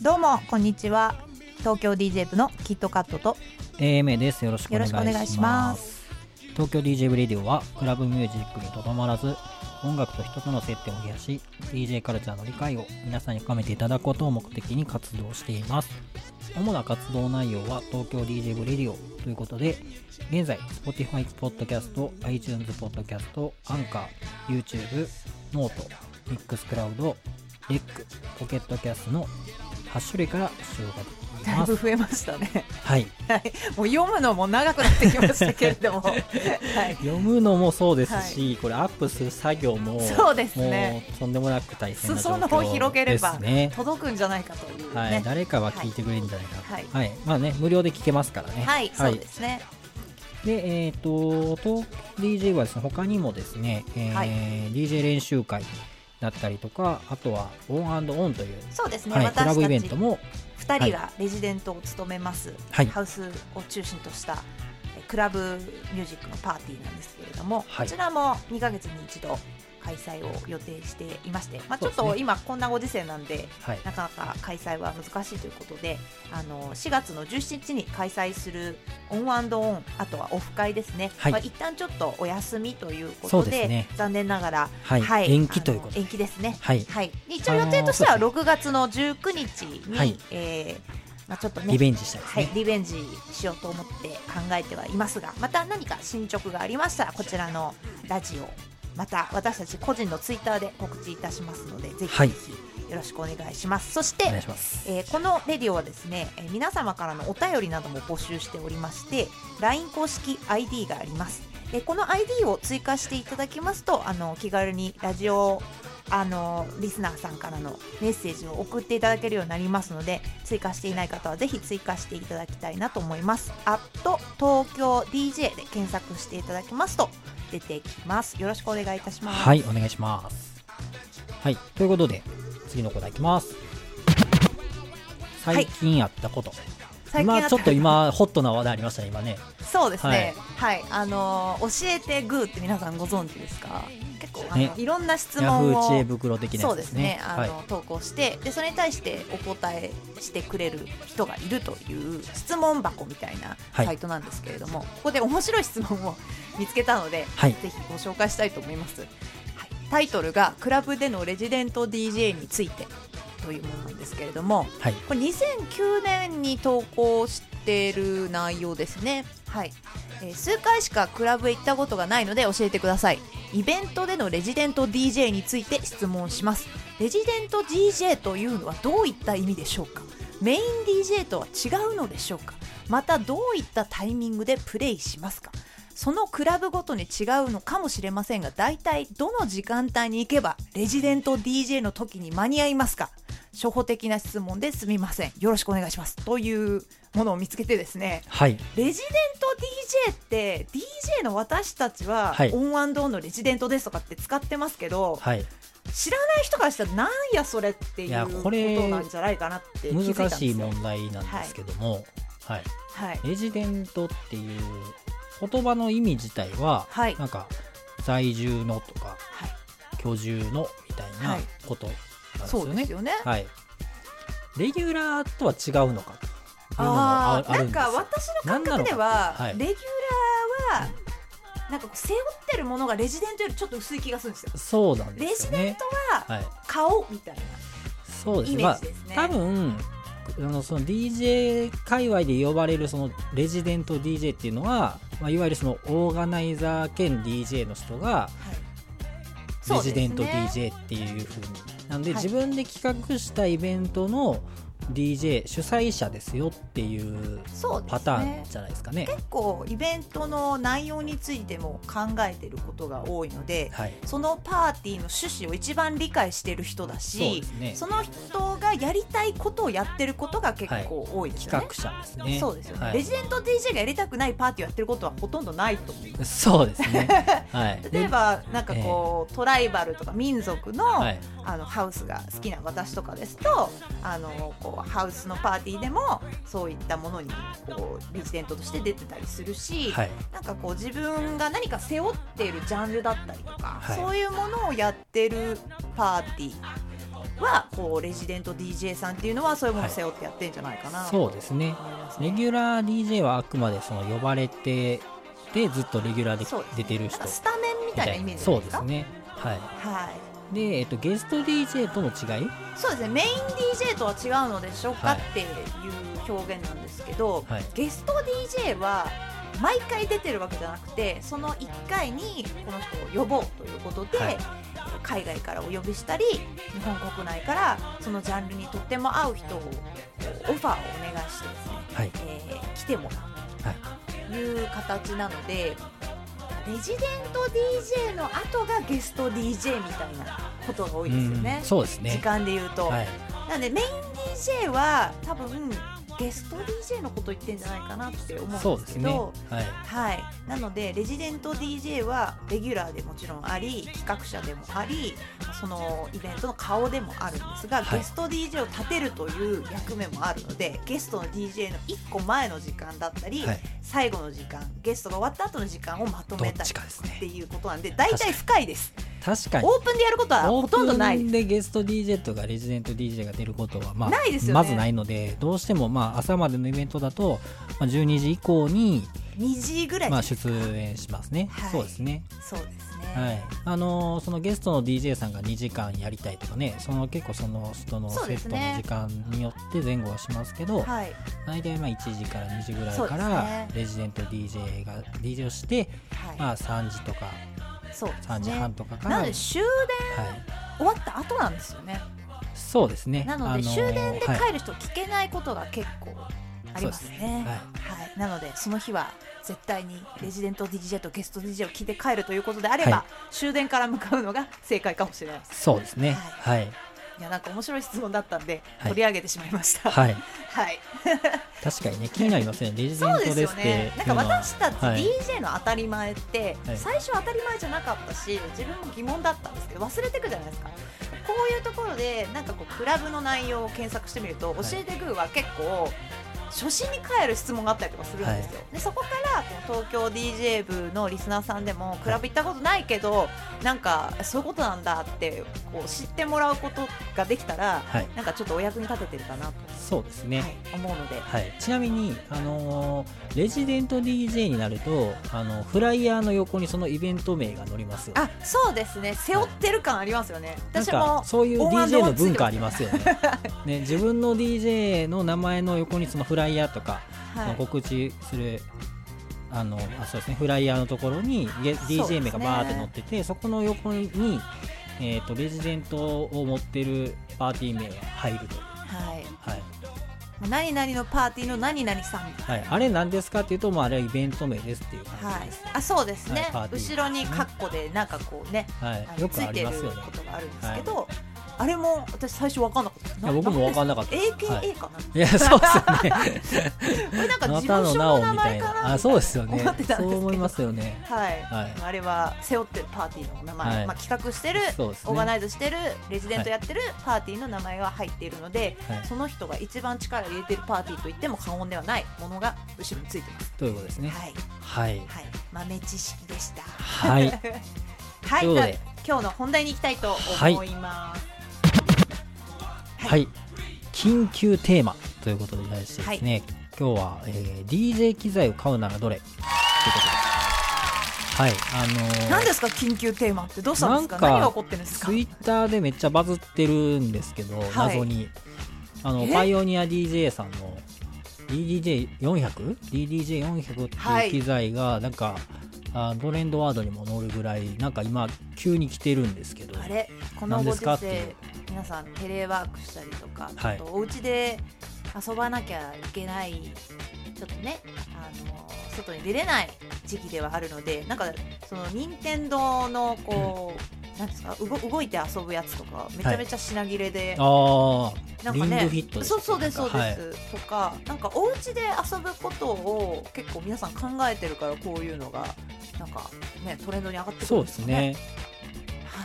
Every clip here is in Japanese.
どうもこんにちは。東京 DJ 部のキットカットと AMA です。よろしくおよ願いします。ろしくお願いします。東京 DJ ブレディオはクラブミュージックにとどまらず音楽と人との接点を増やし DJ カルチャーの理解を皆さんに深めていただくことを目的に活動しています。主な活動内容は東京 DJ ブレディオということで現在 Spotify ポッドキャスト iTunes ポッドキャストアンカー YouTube ノートミックスクラウドレックポケットキャストの8種類から使用ができだいぶ増えましたね。はい。はい。もう読むのも長くなってきましたけれども。はい。読むのもそうですし、これアップする作業もそうですね。もうとんでもなく大変な状裾野を況広げればですね。届くんじゃないかというね。はい、誰かは聞いてくれるんじゃないか、はい。はい、まあね無料で聞けますからね。はい、そうですね。で、えっ、と、東 DJ はですね、他にもですね、えーはい。DJ 練習会だったりとか、あとはオンオンという、そうですね、はい、クラブイベントも、2人がレジデントを務めます、はい。ハウスを中心としたえクラブミュージックのパーティーなんですけれども、はい。こちらも2ヶ月に一度開催を予定していまして、まあ、ちょっと今こんなご時世なんではい、なかなか開催は難しいということであの4月の17日に開催するオンオンあとはオフ会ですね、はい。まあ、一旦ちょっとお休みというこそとでね。残念ながら、はい。延期ということ延期ですね。はい、はい、一応予定としてはあの6月の19日に、はい。えーまあ、ちょっとねリベンジしたいね。はい、リベンジしようと思って考えてはいますがまた何か進捗がありましたらこちらのラジオまた私たち個人のツイッターで告知いたしますのでぜひはいぜひよろしくお願いします、そして。えーこのレディオはですね、えー皆様からのお便りなども募集しておりまして LINE 公式 ID がありますでこの ID を追加していただきますとあの気軽にラジオあのリスナーさんからのメッセージを送っていただけるようになりますので追加していない方はぜひ追加していただきたいなと思います。アット東京 DJ で検索していただきますと出てきます。よろしくお願いいたします。はい、お願いします。はい、ということで、次のコーナーいきます。最近やったこと。最近あ今、ちょっと今、ホットな話題ありましたね、今ね。そうですね。はい、あのー教えてグーって皆さんご存知ですか？結構あの、ねいろんな質ヤフ問をー知恵袋的なそうですすねね。。あの、はい。投稿してでそれに対してお答えしてくれる人がいるという質問箱みたいなはいサイトなんですけれども、ここで面白い質問を見つけたので、はいぜひご紹介したいと思います。はい、タイトルがクラブでのレジデント DJ についてというものなんですけれども、はい。これ2009年に投稿している内容ですね。はい、えー数回しかクラブへ行ったことがないので教えてください。イベントでのレジデント DJ について質問します。レジデント DJ というのはどういった意味でしょうか？メイン DJ とは違うのでしょうか？またどういったタイミングでプレイしますか？そのクラブごとに違うのかもしれませんが大体どの時間帯に行けばレジデント DJ の時に間に合いますか？初歩的な質問ですみませんよろしくお願いしますというものを見つけてですねはい。レジデント DJ って DJ の私たちは、はいオンオンのレジデントですとかって使ってますけどはい。知らない人からしたらなんやそれっていいうやこことれなんじゃないかなって難しい問題なんですけども、はい。はいレジデントっていう言葉の意味自体は、はいなんか、在住のとか、はい居住のみたいなはいことなんですよねそうです。よねはい。レギュラーとは違うのかというのもああなんか私の感覚では、はいレギュラーはなんか背負ってるものがレジデントよりちょっと薄い気がするんですよそうなんレジですよね。デントははい。顔みたいなそうですね。イメまあージですね、多分あのその DJ 界隈で呼ばれるそのレジデント DJ っていうのは、まあ、いわゆるそのオーガナイザー兼 DJ の人がレジデント DJ っていうふうになんで、はい。自分で企画したイベントの DJ 主催者ですよっていうパターンじゃないですかね。結構イベントの内容についても考えてることが多いのではい、そのパーティーの趣旨を一番理解してる人だしですね。その人がやりたいことをやってることが結構多いですよね、企画者ですね。そうですよね、はいレジデント DJ がやりたくないパーティーをやってることはほとんどないと思うそうですね。はい。例えばなんかこう、トライバルとか民族の,、はいあのハウスが好きな私とかですとあのここうハウスのパーティーでもそういったものにこうレジデントとして出てたりするし、はい。なんかこう自分が何か背負っているジャンルだったりとか、はい。そういうものをやってるパーティーはこうレジデント DJ さんっていうのはそういうものを背負ってやってんじゃないかな。とそうですね。ね。レギュラー DJ はあくまでその呼ばれてでずっとレギュラーでそうです出てる人。スタメンみたいなイメージそうでかですすね。はい。はいで、えっと、ゲスト DJ との違い？そうですね。メイン DJ とは違うのでしょうか、はい。っていう表現なんですけど、はい。ゲスト DJ は毎回出てるわけじゃなくてその1回にこの人を呼ぼうということで、はい。海外からお呼びしたり日本国内からそのジャンルにとっても合う人をオファーをお願いしてですね、はい。えー来てもらうはいという形なのでレジデント DJ の後がゲスト DJ みたいなことが多いですよね。うん。そうです時ね間で言うと、はい。なんでメイン DJ は多分ゲスト DJ のこと言ってんじゃないかなって思そううんですけどはい。はい、なのでレジデント DJ はレギュラーでもちろんあり企画者でもありそのイベントの顔でもあるんですが、はい。ゲスト DJ を立てるという役目もあるのでゲストの DJ の1個前の時間だったり、はい。最後の時間ゲストが終わった後の時間をまとめたりっていうことなんで大体深いです。確かに。オープンでやることはほとんどないオープンでゲスト DJ とかレジデント DJ が出ることは、まあ、ないですよね。まずないのでどうしてもまあ朝までのイベントだと、まあ、12時以降に、2時ぐらいまあ、出演しますね、はい。そうですね。そうですね、はい。あのーそのゲストの DJ さんが2時間やりたいとかねその結構その人のセットの時間によって前後はしますけど、はい。大体まあ1時から2時ぐらいからね。レジデント DJ が DJ をして、はい、まあ、3時とかそうです3時ね半とかから、なのはい、で終電終わった後なんですよねそうですね。なのであのー終電ではい。帰る人聞けないことが結構ありますね,、はい。はい。なのでその日は絶対にレジデント DJ とゲスト DJ を聞いて帰るということであれば、はい。終電から向かうのが正解かもしれないそうですね。ははいいやなんか面白い質問だったんではい。取り上げてしまいました。はい。はい。確かにね気になりますね。レジデンそうですトですよねなんか私たちはい DJ の当たり前って、はい。最初当たり前じゃなかったし自分も疑問だったんですけど忘れてくじゃないですか。こういうところでなんかこうクラブの内容を検索してみると、はい。教えてグーは結構初心に帰る質問があったりとかするんですよ、でそこから東京 DJ 部のリスナーさんでもクラブ行ったことないけど、なんかそういうことなんだってこう知ってもらうことができたら、はい。なんかちょっとお役に立ててるかなと、そうですね、はい、思うので、はい、ちなみに、あのーレジデント DJ になるとあのフライヤーの横にそのイベント名が載りますよあそうですね。背負ってる感ありますよね、なんか私もそういう DJ の文化ありますよね。ね自分の DJ の名前の横にそのフライヤーとか、はい。その告知するあのあそうですねフライヤーのところに DJ 名がバーって載っててそこの横に、えー、とレジデントを持ってるパーティー名が入るという、はい。はい。何々のパーティーの何々さん。はい、あれ何ですかっていうと、まあ、あれはイベント名ですっていうはい感じです、、あそうですね、はい後ろにカッコでなんかこうね、はい。よくあついてるりますよね。ことがあるんですけど、あれも私最初分かんなかったですいや僕も分かんなかった AKA かな、いや、そうですよね。これなんかあな事務所たの名前かなな。あ、そうですよね思ってたんですそう思いますよね。はい、はいあれは背負ってるパーティーの名前、はいまあ、企画してるねオーガナイズしてるレジデントやってるパーティーの名前が入っているので、はいその人が一番力を入れてるパーティーと言っても過言ではないものが後ろについてます。ということですね。はい、はい。はい、豆知識でした。はい。はい、今日の本題に行きたいと思います。はい。緊急テーマということで題してですね、今日は、えー DJ 機材を買うならどれ？ということです。はい。あのー何ですか？緊急テーマってどうしたんですか？何が起こってるんですか？ツイッターでめっちゃバズってるんですけど、はい。謎に。あのえ？パイオニア DJ さんの DDJ400?DDJ400 ってはい。いう機材がなんか、あトレンドワードにも載るぐらいなんか今急に来てるんですけど。あれ？この何ご時ですかっていう。世皆さんテレワークしたりとか、はい。あとお家で遊ばなきゃいけないちょっとねあの外に出れない時期ではあるのでなんかその任天堂のこう、なんですか動動いて遊ぶやつとかめちゃめちゃ品切れで、ああ、なんかねそうそうですそうです、はい。とかなんかお家で遊ぶことを結構皆さん考えてるからこういうのがなんかねトレンドに上がってくるそうんでですよすね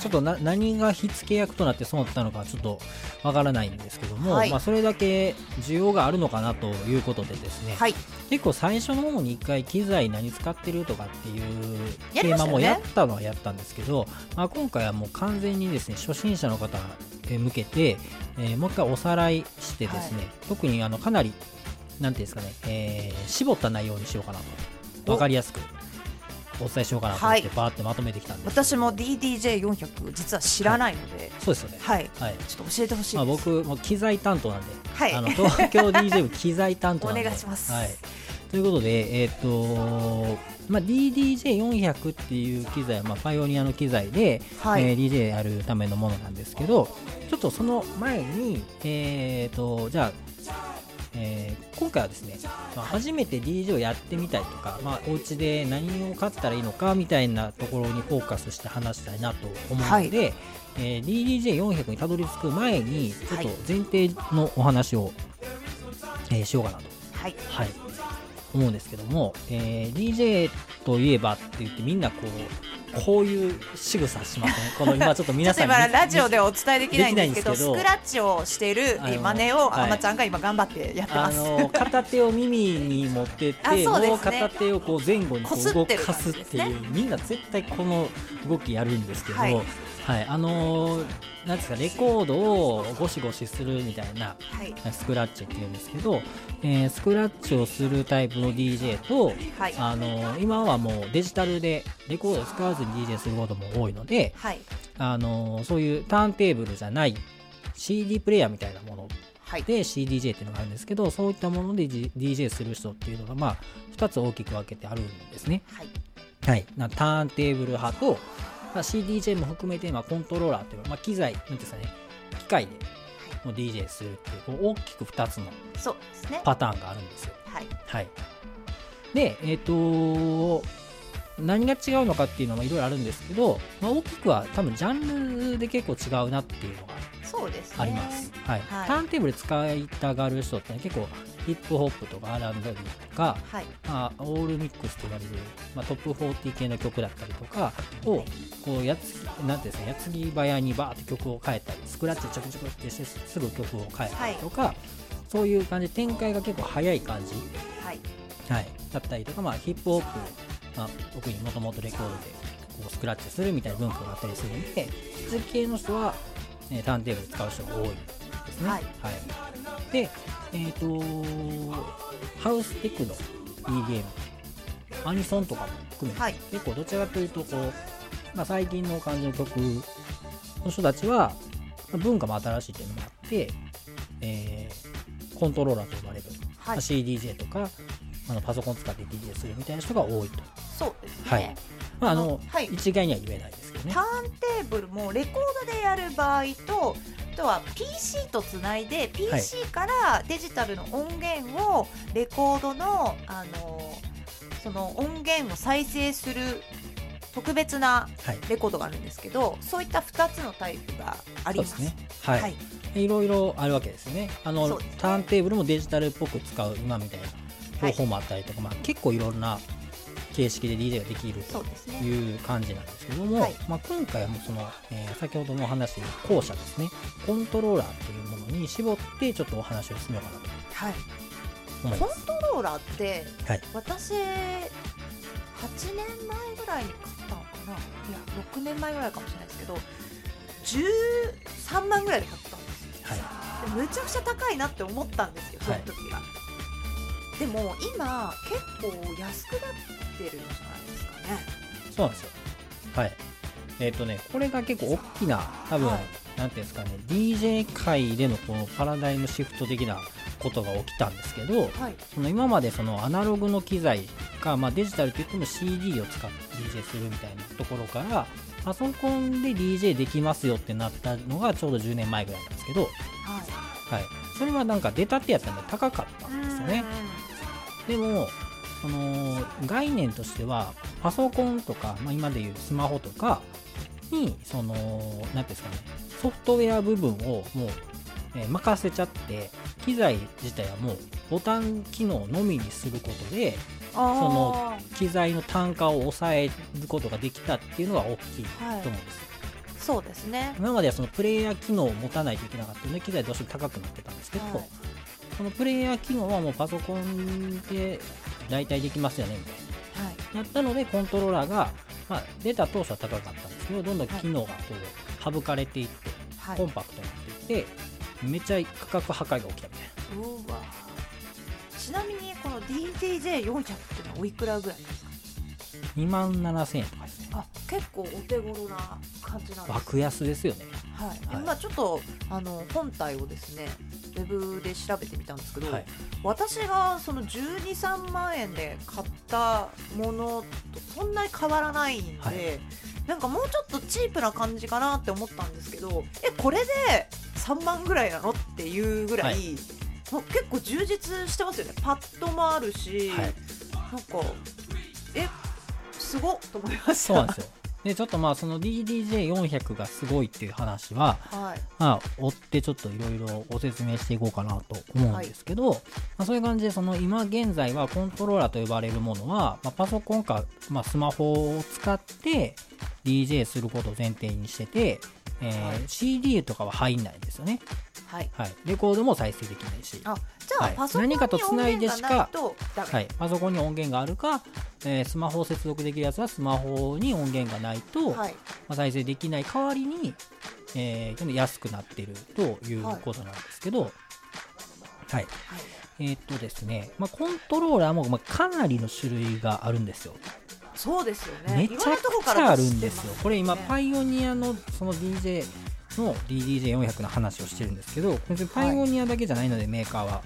ちょっとな何が火付け役となってそうなったのかちょっとわからないんですけども、はい。まあ、それだけ需要があるのかなということでですね、はい。結構最初の方に一回機材何使ってるとかっていうテーマもやったのはやったんですけど、まあ、今回はもう完全にですね初心者の方へ向けて、えーもう一回おさらいしてですね、特にあのかなりなんていうんですかね、えー絞った内容にしようかなと。お。わかりやすくお伝えしようかなと思ってはい。バーってまとめてきたんです、私も DDJ400 実は知らないので。そうですよね。はい、はい。ちょっと教えてほしいまあ、僕も機材担当なんで、はい。あの東京 DJ 部機材担当なんで。お願いします。はい、ということで、えっとまあ、DDJ400 っていう機材は、まあ、パイオニアの機材で、はい。えー DJ やるためのものなんですけどちょっとその前に、えっとじゃあえー今回はですね、まあ、初めて DJ をやってみたいとか、まあ、お家で何を買ったらいいのかみたいなところにフォーカスして話したいなと思うので、えー DDJ400 にたどり着く前にちょっと前提のお話を、えーしようかなと、はい。はい、思うんですけども、えー DJ といえばって言ってみんなこうこういう仕草しません？この今ちょっとちょっと皆さんに今ラジオではお伝えできないんですけどスクラッチをしている真似をはいあまちゃんが今頑張ってやってあます、の 片手を耳に持ってって、ね。もう片手をこう前後にこう動こすってるかすっていう、感じですみんな絶対この動きやるんですけど、ははいい、あのーなんですかレコードをゴシゴシするみたいなはい。スクラッチっていうんですけど、えースクラッチをするタイプの DJ と、はい。あのー今はもうデジタルでレコードを使わずに DJ することも多いので、はい。あのーそういうターンテーブルじゃない CD プレイヤーみたいなものはい。で CDJ っていうのがあるんですけどそういったもので G- DJ する人っていうのがまあ2つ大きく分けてあるんですね。はい。はい、なターンテーブル派と、まあ、CDJ も含めて、まあ、コントローラーっていう、まあ、機材なんていうんですかね機械でもう DJ するっていうこう大きく2つのパターンがあるんですよ。はい。はい、でえっ、と何が違うのかっていうのもいろいろあるんですけど、まあ、大きくは多分ジャンルで結構違うなっていうのがあります、はい。はい。ターンテーブル使いたがる人って、ね、結構ヒップホップとか R&B とか、はい。まあ、オールミックスと言われる、まあ、トップ40系の曲だったりとかをこうやつなんていうんですか矢継ぎ早にバーって曲を変えたりスクラッチでちょくちょくってしてすぐ曲を変えたりとか、そういう感じ展開が結構早い感じ、はい。はい、だったりとか、まあ、ヒップホップ、まあ、特にもともとレコードでこうスクラッチするみたいな文化があったりするので普通系の人は、えーターンテーブル使う人が多いですね。はい。で、えっ、とハウステクノ EDM アニソンとかも含めて、はい。結構どちらかというとこう、まあ、最近の感じの曲の人たちはまあ文化も新しいっていうのもあって、えーコントローラーと呼ばれる、はい。まあ CDJ とかあのパソコン使って DJ するみたいな人が多いと、そうですね、はい。まああのはい。一概には言えないね。ターンテーブルもレコードでやる場合とあとは PC とつないで PC からデジタルの音源をレコードのあのその音源を再生する特別なはい。レコードがあるんですけどそういった2つのタイプがあります。ね。はい、はい。い、ろいろあるわけですね。あのね。ターンテーブルもデジタルっぽく使う今みたいな方法もあったりとか、まあ、結構いろんな形式で DJ ができるという感じなんですけども、はい。まあ、今回はもうその、えー先ほどもお話した後者ですね。コントローラーというものに絞ってちょっとお話を進めようかなとはい。思います。コントローラーって、はい。私8年前ぐらいに買ったのかな？いや6年前ぐらいかもしれないですけど13万ぐらいで買ったんですよ。はい。でむちゃくちゃ高いなって思ったんですよその時は、でも今結構安くなってるんじゃないですかね。そうなんですよ。はい。えっ、とねこれが結構大きな多分、はい。なんていうんですかね DJ 界でのこのパラダイムシフト的なことが起きたんですけど、はい。その今までそのアナログの機材が、まあ、デジタルといっても CD を使って DJ するみたいなところからパソコンで DJ できますよってなったのがちょうど10年前ぐらいなんですけど、はい。はい、それはなんか出たてやったんで高かったんですよね。でもその概念としてはパソコンとか、まあ、今でいうスマホとかにその何ていうんですかねソフトウェア部分をもう、えー任せちゃって機材自体はもうボタン機能のみにすることでその機材の単価を抑えることができたっていうのが大きいと思うんですよ、そうですね。今まではそのプレイヤー機能を持たないといけなかったので機材どうしても高くなってたんですけど、はいそのプレイヤー機能はもうパソコンで大体できますよね。みたいなはい。やったのでコントローラーが、まあ、出た当初は高かったんですけどどんどん機能がこう省かれていってはい。コンパクトになっていってめっちゃ価格破壊が起きたみたいな。うわ。ちなみにこの DJJ400 っていうのはおいくらぐらいですか？2万7000円とかですね。あ結構お手頃な感じなんです爆安ですよね。はい、はい。まあちょっとあの本体をですねウェブで調べてみたんですけど、はい。私がその123万円で買ったものとそんなに変わらないんで、はい。なんかもうちょっとチープな感じかなって思ったんですけどえこれで3万ぐらいなのっていうぐらい、はい。結構充実してますよね。パッドもあるし、はい。なんかえすごっと思いました。そうなんでちょっとまあその DDJ400 がすごいっていう話ははい。まあ追ってちょっといろいろご説明していこうかなと思うんですけど、まあ、そういう感じでその今現在はコントローラーと呼ばれるものは、まあ、パソコンか、まあ、スマホを使って DJ することを前提にしてて、えーはい。CD とかは入んないんですよね、はい。はい、レコードも再生できないし。あじゃあ、はい。パソコンに何かと繋いでしかはい、パソコンに音源があるか、えースマホを接続できるやつはスマホに音源がないと、はい。まあ、再生できない代わりに、えー安くなっているということなんですけど、はい。えーっとですね、まあ、コントローラーも、まあ、かなりの種類があるんですよ。そうですよね。めちゃくちゃあるんですよ。これ今、ねパイオニアのその DJ の DDJ400 の話をしてるんですけど、別にパイオニアだけじゃないので、メーカーは。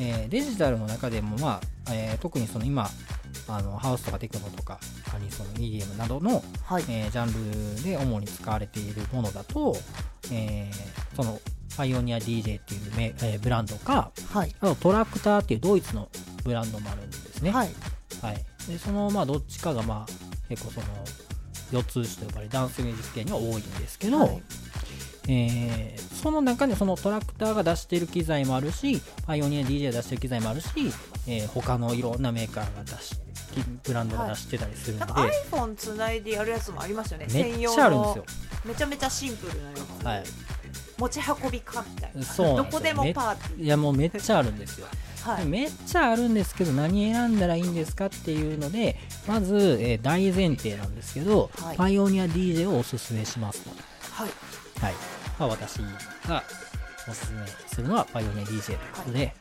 えーデジタルの中でも、まあえー特にその今、あのハウスとかテクノとか、アニソン、EDM などのはい。えージャンルで主に使われているものだと、えーそのパイオニア DJ っていうメ、えーブランドかはい。あとトラクターっていうドイツのブランドもあるんですね、はい。はいでそのまあどっちかがまあ結構その四つ打ちと呼ばれるダンスミュージック系には多いんですけど、はい。えーその中にそのトラクターが出している機材もあるしパイオニア DJ が出している機材もあるし、えー他のいろんなメーカーが出しブランドが出してたりするので、なんか iPhone つないでやるやつもありますよね。め専用っちゃあるんですのよ。めちゃめちゃシンプルなやつ、はい。持ち運びかみたいな。そうどこでもパーティいやもうめっちゃあるんですよ。ーはい。めっちゃあるんですけど何選んだらいいんですかっていうのでまず、えー大前提なんですけど、はい。パイオニア DJ をおすすめしますと、はい。はい。まあ、私がおすすめするのはパイオニア DJ ということで、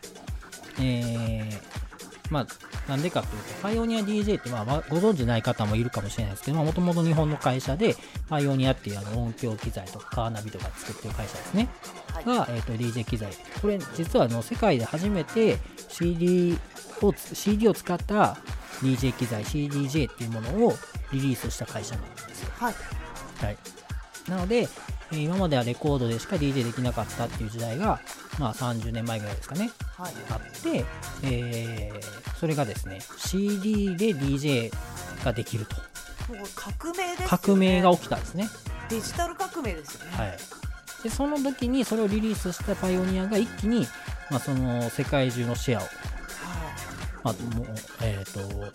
えーまあなんでかというとパイオニア DJ って、まあ、まあご存知ない方もいるかもしれないですけどもともと日本の会社でパイオニアっていうあの音響機材とかカーナビとか作ってる会社ですね。はい。が、えー、と DJ 機材。これ実はあの世界で初めて CD をつ CD を使った DJ 機材 CDJ っていうものをリリースした会社なんですよ、はい。はい、なので、えー今まではレコードでしか DJ できなかったっていう時代が、まあ、30年前ぐらいですかね。はい。あって、えーそれがですね CD で DJ ができると。革命ですよね。革命が起きたんですね。デジタル革命ですよね。はい、でその時にそれをリリースしたパイオニアが一気に、まあ、その世界中のシェアを、まあもうえー、と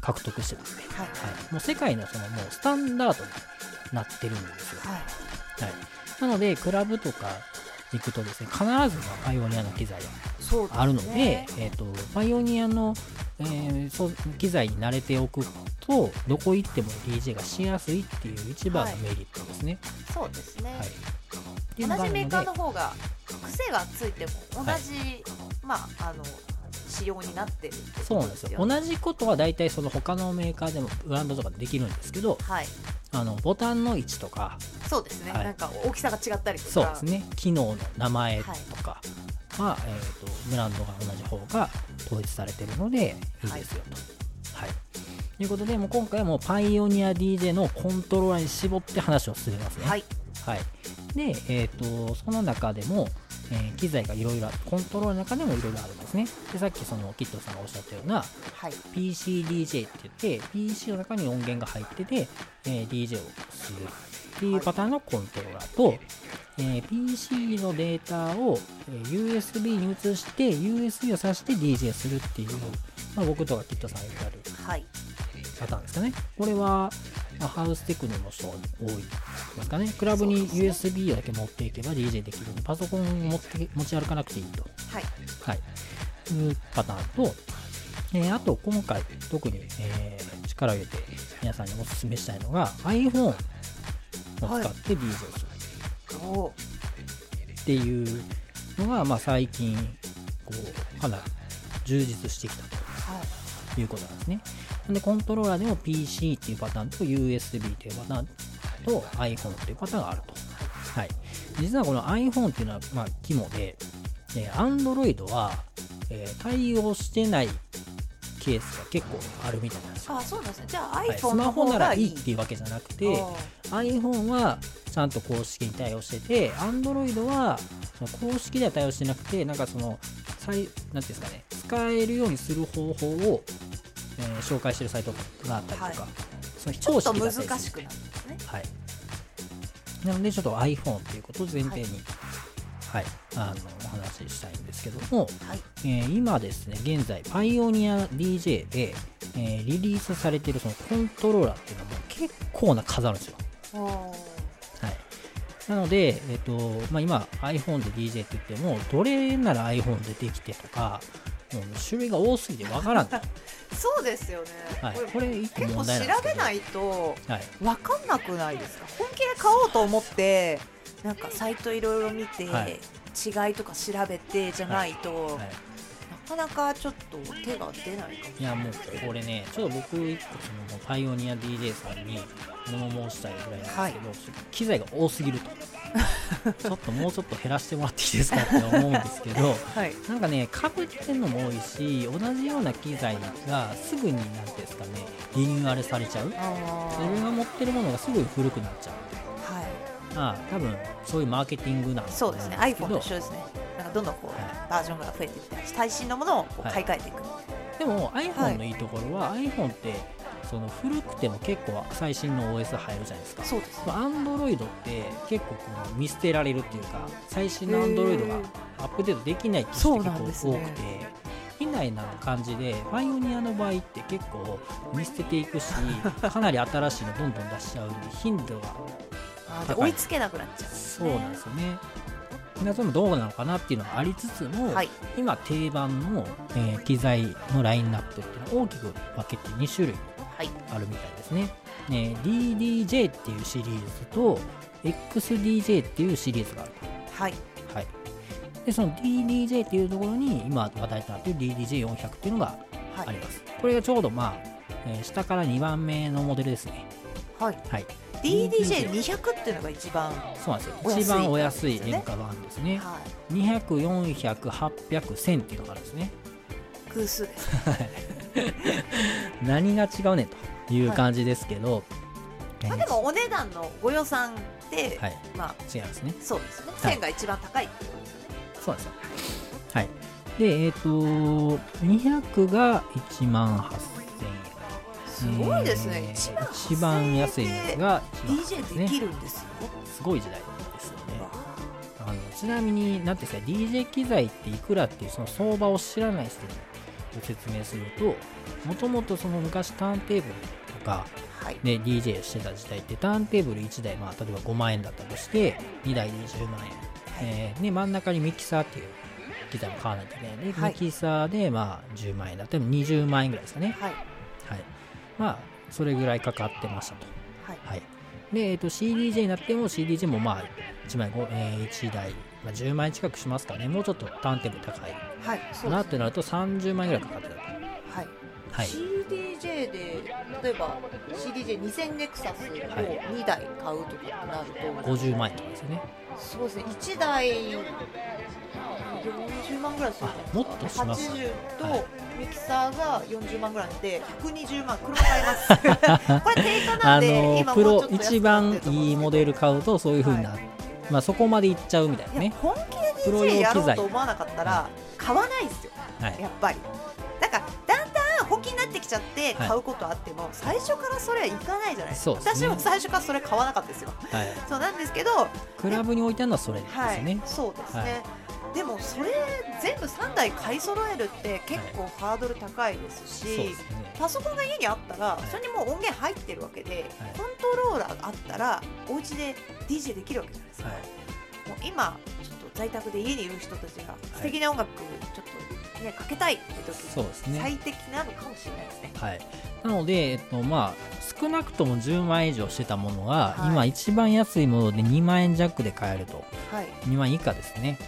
獲得してですね、はい。はい、もう世界のそのもうスタンダードになってるんですよ、はいはい、なのでクラブとか行くとですね必ずまあパイオニアの機材があるので、えー、とパイオニアの、えーそう機材に慣れておくとどこ行っても DJ がしやすいっていう一番のメリットですね、そうですね、はい。同じメーカーの方が癖がついても同じ、はい。まああの仕様になってるってそうなんですよ。同じことは大体その他のメーカーでもブランドとかでできるんですけどはい。あのボタンの位置とか。そうですね、はい。なんか大きさが違ったりとか。そうですね。機能の名前とかは、えー、とブランドが同じ方が統一されてるのでいいですよと。はい。ということでもう今回はもうパイオニア DJ のコントローラーに絞って話を進めますね。はい。はい、で、えー、とその中でも、えー機材がいろいろコントローラーの中でもいろいろあるんですね。でさっきそのキットさんがおっしゃったようなはい。PCDJ って言って PC の中に音源が入ってて、えー DJ をするっていうパターンのコントローラーと、えー PC のデータを、えー USB に移して USB を挿して DJ するっていう、まあ、僕とかキットさんがよくあるはい。パターンですかね。これは、まあハウステクノの人が多いですかね。クラブに USB だけ持っていけば DJ できるんでパソコン持って持ち歩かなくていいと。はい。はい、いうパターンと、えーあと今回特に、えー力を入れて皆さんにお勧めしたいのが iPhone を使って DJ をする。お。ーっていうのが、まあ、最近こうかなり充実してきたはい。ということなんですね。でコントローラーでも PC っていうパターンと USB っていうパターンと iPhone っていうパターンがあると。はい、実はこの iPhone っていうのは、まあ、肝で、えー Android は、えー対応してないケースが結構あるみたいなんですよ。あそうなんですね。じゃあはい。iPhone スマのホならいいっていうわけじゃなくてあ iPhone はちゃんと公式に対応してて Android はその公式では対応してなくてなんかその最なんていうんですかね使えるようにする方法を、えー紹介してるサイトがあったりとか、はい。その非公式だったりする難しくなる。んですねはい。なのでちょっと iPhone っていうことを前提にはい、あのお話ししたいんですけども、はい。えー今ですね現在パイオニア DJ で、えーリリースされているそのコントローラーっていうのも結構な数あるんですよ。なので、えっとまあ、今 iPhone で DJ って言ってもどれなら iPhone でできてとかもう種類が多すぎてわからん、はそうですよね、い。これ、結構調べないとはい、分かんなくないですか？本気で買おうと思ってなんかサイトいろいろ見て、はい。違いとか調べてじゃないと、かなかちょっと手が出ないかも。いやもうこれねちょっと僕一個そのパイオニア DJ さんに物申したいぐらいなんですけど、機材が多すぎると。ちょっともうちょっと減らしてもらっていいですかって思うんですけどはい。なんかね、かぶってんのも多いし、同じような機材がすぐに、なんていうんですかね、リニューアルされちゃう。あ自分が持ってるものがすぐ古くなっちゃう。ーはい。まあ、多分そういうマーケティングなんだと思そうですね。iPhone と一緒ですねなんかどんどんこう、はい。バージョンが増えていって最新のものを買い替えていく、でもはい iPhone のい。いところは、iPhone ってその古くても結構最新の OS 入るじゃないですか。そうです。ね Android って結構この見捨てられるっていうか、最新の Android がアップデートできないって人そうなん結構多くて。みたいな感じで、パイオニアの場合って結構見捨てていくし、かなり新しいのどんどん出しちゃうんで、頻度が追いつけなくなっちゃうね。そうなんですよね。皆さんもどうなのかなっていうのがありつつも、はい今定番の、えー機材のラインナップっていうのは大きく分けて2種類はいあるみたいですね。ね DDJ っていうシリーズと XDJ っていうシリーズがあるはいと。はい。で、その DDJ っていうところに今話題となっている DDJ400 っていうのがはいあります。これがちょうどまあ、えー下から2番目のモデルですね。はいはい。DDJ200 っていうのが一番そうなんですよ。一番お安いですね廉価版ですね。は200、400、800、1000っていうのがあるんですね。い偶数です何が違うねんという感じですけど、まあでもお値段のご予算で、はい、まあ違いますね。そうですねはい1000が一番高いってことですよねそうなんですよ。はい。で、えっ、と、200が1万8000す円。ごいですね、えー一番安いやつが1万 DJ 8000円できるんですよ、すごい時代ですよね。わあのちなみに、なんていうんですか、DJ 機材っていくらっていうその相場を知らない人にご説明すると、もともとその昔ターンテーブルとか、で DJ してた時代ってターンテーブル1台、まあ、例えば5万円だったとして2台で10万円、えーで真ん中にミキサーっていう機材も買わないといけないので、はい。ミキサーでまあ10万円だったら20万円ぐらいですかね。はい。はいまあそれぐらいかかってましたと。はい。はい。で、えー、と CDJ になっても CDJ もまあ1枚、ごえー1台、まあ、10万円近くしますからね。もうちょっとターンテーブル高い。はいなってなると30万円ぐらいかかってたと。はい。はい。CDJ で例えば CDJ2000 ネクサスを2台買うとかってなると、50万円とかですよね。そうですね。1台40万ぐらいするもっとします80とはい。ミキサーが40万ぐらいで120万車買います。これ定価なあんでの今プロ一番いいモデル買うとそういう風になる、まあそこまでいっちゃうみたいなね。本気でプロ DJ やろうと思わなかったら買わないですよ。はい。やっぱり。だからだんだん本気になってきちゃってはい。買うことあっても、最初からそれはいかないじゃない。ですかね。私も最初からそれ買わなかったですよ。はい。そうなんですけどクラブに置いてあるのはそれですはい、ね、そうですね、でもそれ全部3台買い揃えるって結構ハードル高いですし、そうですね。パソコンが家にあったらい。それにもう音源入ってるわけで、コントローラーがあったらお家で DJ できるわけじゃないですか、はい。もう今ちょっと在宅で家にいる人たちが素敵な音楽ちょっとねかけたいって時そうですね。最適なのかもしれないですね。はい、なので、えっとまあ、少なくとも10万円以上してたものが、はい。今一番安いもので2万円弱で買えると。はい。2万円以下ですね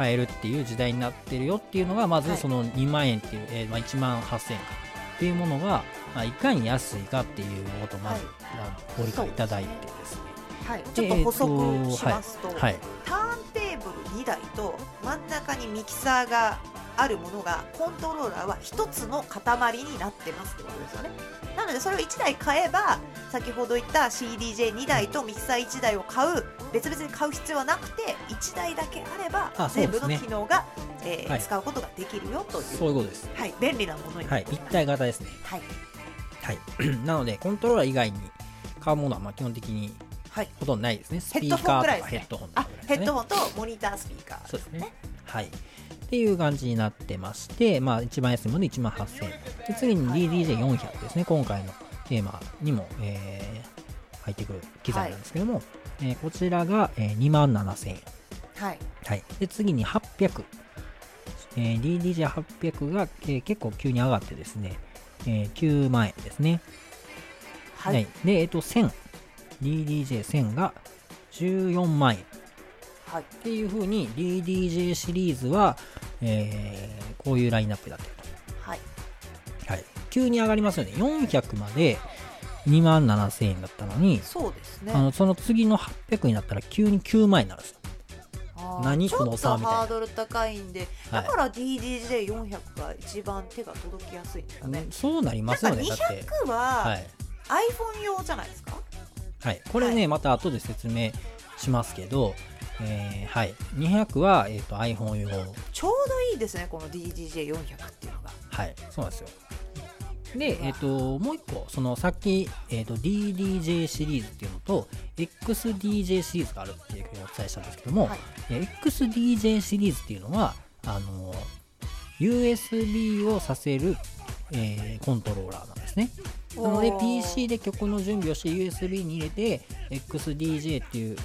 買えるっていう時代になってるよっていうのがまずはい。その2万円っていう、えーまあ、1万8000円かっていうものが、まあ、いかに安いかっていうことをまず、ご理解いただいてですね。はい、ちょっと補足しますと、はい。ターンテーブル2台と真ん中にミキサーがあるものがコントローラーは1つの塊になってますってことですよね。なのでそれを1台買えば先ほど言った CDJ2 台とミキサー1台を買う別々に買う必要はなくて1台だけあれば全部の機能が、えーはい。使うことができるよというそういうことです。はい、便利なものになります。体型ですね。はい。はい。なのでコントローラー以外に買うものはまあ基本的にはい。ほとんどないですね。スヘッドホンピーカーとかヘッドホンヘッドホンとモニタースピーカーそうですね。はい。っていう感じになってまして、まあ、一番安いもので1万8000円。で、次に DDJ400 ですね。今回のテーマにも、えー入ってくる機材なんですけども、えーこちらが、えー2万7000円。はいはい。で、次に800。えー DDJ800 が、えー結構急に上がってですね、えー9万円ですね。はい、で、えっ、と、1000。DDJ1000 が14万円。はいっていう風に DDJ シリーズは、えーこういうラインナップだったはいと、はい、急に上がりますよね。400まで2万7000円だったのに、そうですね。あのその次の800になったら急に9万円になるんですよ。何この差みたいな。ハードル高いんで、はい。だから DDJ400 が一番手が届きやすいんですかね、そうなりますよね。だって200ははい。iPhone 用じゃないですか？はい、これね、また後で説明しますけど、えーはい、200は、えー、と iPhone 用。ちょうどいいですねこの DDJ400 っていうのが。はい、そうなんですよ。で、えっ、と、もう一個、そのさっき、えっ、と、DDJ シリーズっていうのと、XDJ シリーズがあるっていうふうにお伝えしたんですけども、はいえ XDJ シリーズっていうのは、あの、USB をさせる、えーコントローラーなんですね。なので PC で曲の準備をして USB に入れて XDJ っていう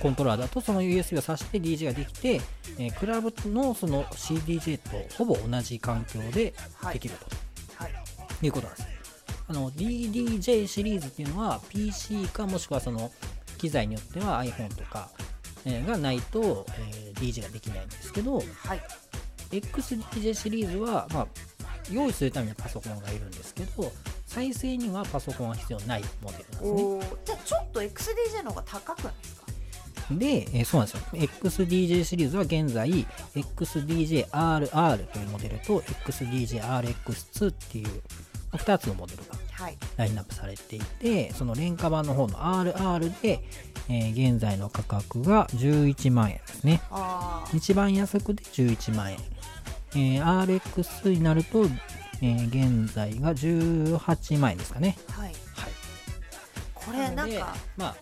コントローラーだとその USB を挿して DJ ができて、えークラブのその CDJ とほぼ同じ環境でできると。はいいうことなんです。あの DDJ シリーズっていうのは PC かもしくはその機材によっては iPhone とか、えーがないと、えー DJ ができないんですけどはい XDJ シリーズは、まあ、用意するためにはパソコンがいるんですけど再生にはパソコンは必要ないモデルなんですね。じゃあちょっと XDJ の方が高くないですか？で、えーそうなんですよ。XDJ シリーズは現在 XDJRR というモデルと XDJRX2 っていう2つのモデルがはいラインナップされていて、その廉価版の方の RR で、えー現在の価格が11万円ですね。一番安くで11万円。えー RX になると、えー現在が18万円ですかね。はいはい。これなんかまあ、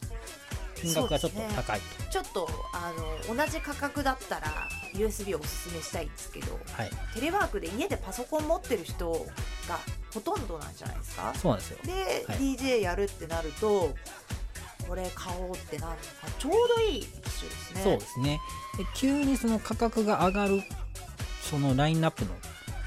金額がちょっと高いと。ちょっとあの同じ価格だったら USB をおすすめしたいんですけどはい。テレワークで家でパソコン持ってる人がほとんどなんじゃないですか？そうなんですよ。で、はい DJ やるってなるとこれ買おうってなるのがちょうどいい機種ですねそうですねで急にその価格が上がるそのラインナップの、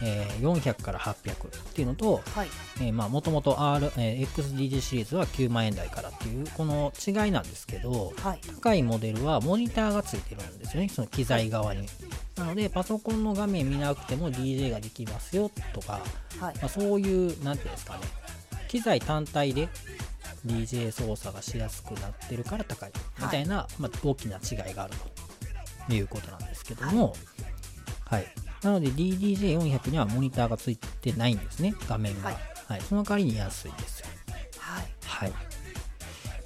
えー400から800っていうのとはい。もともと XDJ シリーズは9万円台からっていうこの違いなんですけどはい。高いモデルはモニターがついてるんですよねその機材側に。なのでパソコンの画面見なくても DJ ができますよとか、はい。まあ、そういうなんていうんですかね機材単体で DJ 操作がしやすくなってるから高いみたいな、まあ、大きな違いがあるということなんですけども、はいなので DDJ400 にはモニターがついてないんですね画面が、ははい。いその代わりに安いですよ。はい。はい、